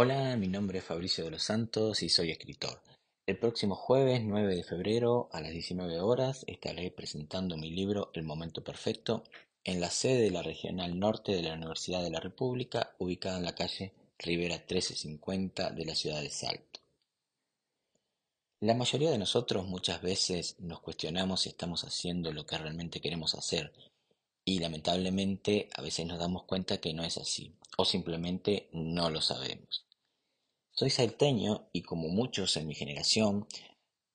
Hola, mi nombre es Fabricio de los Santos y soy escritor. El próximo jueves 9 de febrero a las 19 horas estaré presentando mi libro El Momento Perfecto en la sede de la Regional Norte de la Universidad de la República, ubicada en la calle Rivera 1350 de la ciudad de Salto. La mayoría de nosotros muchas veces nos cuestionamos si estamos haciendo lo que realmente queremos hacer y lamentablemente a veces nos damos cuenta que no es así o simplemente no lo sabemos. Soy salteño y como muchos en mi generación,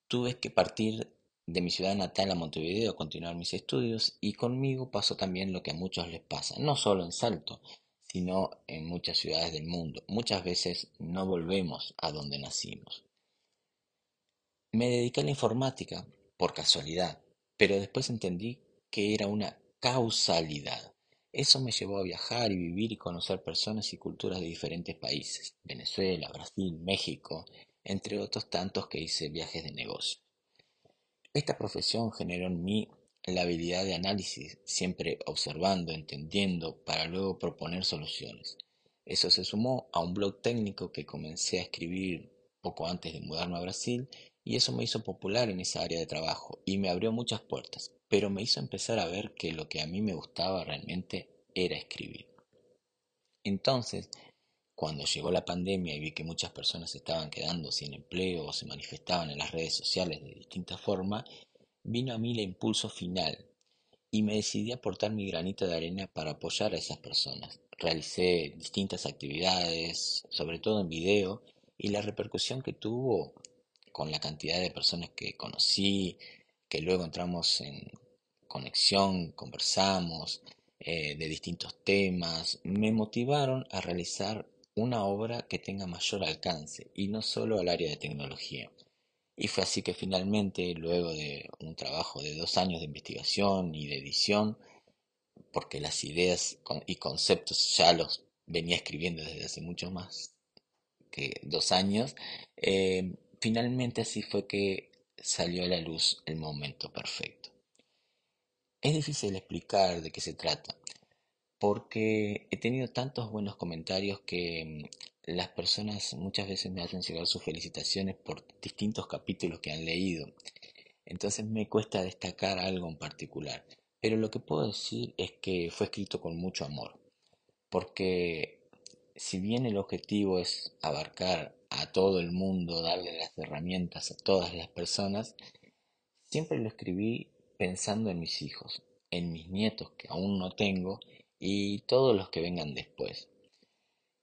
tuve que partir de mi ciudad natal a Montevideo a continuar mis estudios y conmigo pasó también lo que a muchos les pasa, no solo en Salto, sino en muchas ciudades del mundo. Muchas veces no volvemos a donde nacimos. Me dediqué a la informática por casualidad, pero después entendí que era una causalidad. Eso me llevó a viajar y vivir y conocer personas y culturas de diferentes países, Venezuela, Brasil, México, entre otros tantos que hice viajes de negocio. Esta profesión generó en mí la habilidad de análisis, siempre observando, entendiendo, para luego proponer soluciones. Eso se sumó a un blog técnico que comencé a escribir poco antes de mudarme a Brasil y eso me hizo popular en esa área de trabajo y me abrió muchas puertas pero me hizo empezar a ver que lo que a mí me gustaba realmente era escribir. Entonces, cuando llegó la pandemia y vi que muchas personas estaban quedando sin empleo o se manifestaban en las redes sociales de distinta forma, vino a mí el impulso final y me decidí a aportar mi granito de arena para apoyar a esas personas. Realicé distintas actividades, sobre todo en video, y la repercusión que tuvo con la cantidad de personas que conocí, que luego entramos en conexión, conversamos eh, de distintos temas, me motivaron a realizar una obra que tenga mayor alcance y no solo al área de tecnología. Y fue así que finalmente, luego de un trabajo de dos años de investigación y de edición, porque las ideas y conceptos ya los venía escribiendo desde hace mucho más que dos años, eh, finalmente así fue que salió a la luz el momento perfecto. Es difícil explicar de qué se trata, porque he tenido tantos buenos comentarios que mm, las personas muchas veces me hacen llegar sus felicitaciones por distintos capítulos que han leído. Entonces me cuesta destacar algo en particular. Pero lo que puedo decir es que fue escrito con mucho amor. Porque si bien el objetivo es abarcar a todo el mundo, darle las herramientas a todas las personas, siempre lo escribí pensando en mis hijos, en mis nietos que aún no tengo y todos los que vengan después.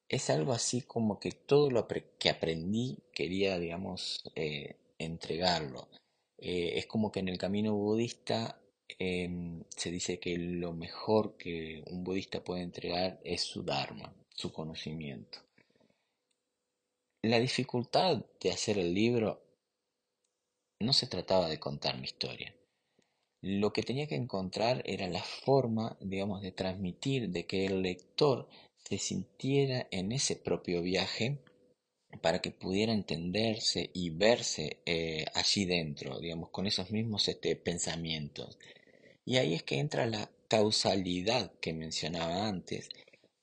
Es algo así como que todo lo que aprendí quería, digamos, eh, entregarlo. Eh, es como que en el camino budista em, se dice que lo mejor que un budista puede entregar es su dharma, su conocimiento. La dificultad de hacer el libro no se trataba de contar mi historia. Lo que tenía que encontrar era la forma, digamos, de transmitir, de que el lector se sintiera en ese propio viaje para que pudiera entenderse y verse eh, allí dentro, digamos, con esos mismos este, pensamientos. Y ahí es que entra la causalidad que mencionaba antes,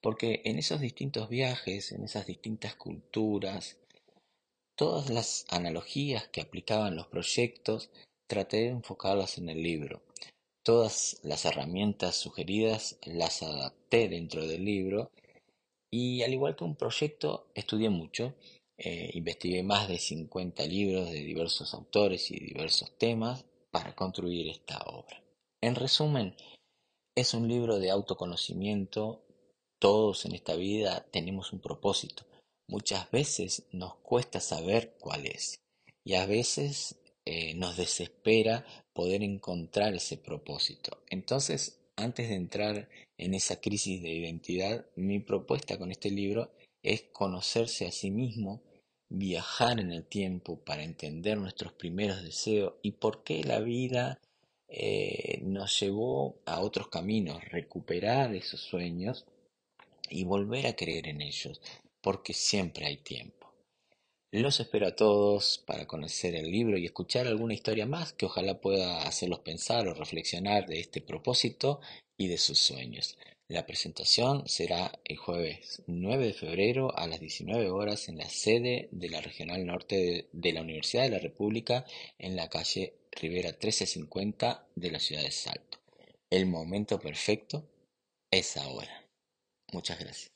porque en esos distintos viajes, en esas distintas culturas, todas las analogías que aplicaban los proyectos, traté de enfocarlas en el libro. Todas las herramientas sugeridas las adapté dentro del libro y al igual que un proyecto estudié mucho, eh, investigué más de 50 libros de diversos autores y diversos temas para construir esta obra. En resumen, es un libro de autoconocimiento todos en esta vida tenemos un propósito. Muchas veces nos cuesta saber cuál es y a veces eh, nos desespera poder encontrar ese propósito. Entonces, antes de entrar en esa crisis de identidad, mi propuesta con este libro es conocerse a sí mismo, viajar en el tiempo para entender nuestros primeros deseos y por qué la vida eh, nos llevó a otros caminos, recuperar esos sueños y volver a creer en ellos, porque siempre hay tiempo. Los espero a todos para conocer el libro y escuchar alguna historia más que ojalá pueda hacerlos pensar o reflexionar de este propósito y de sus sueños. La presentación será el jueves 9 de febrero a las 19 horas en la sede de la Regional Norte de la Universidad de la República en la calle Rivera 1350 de la ciudad de Salto. El momento perfecto es ahora. Muchas gracias.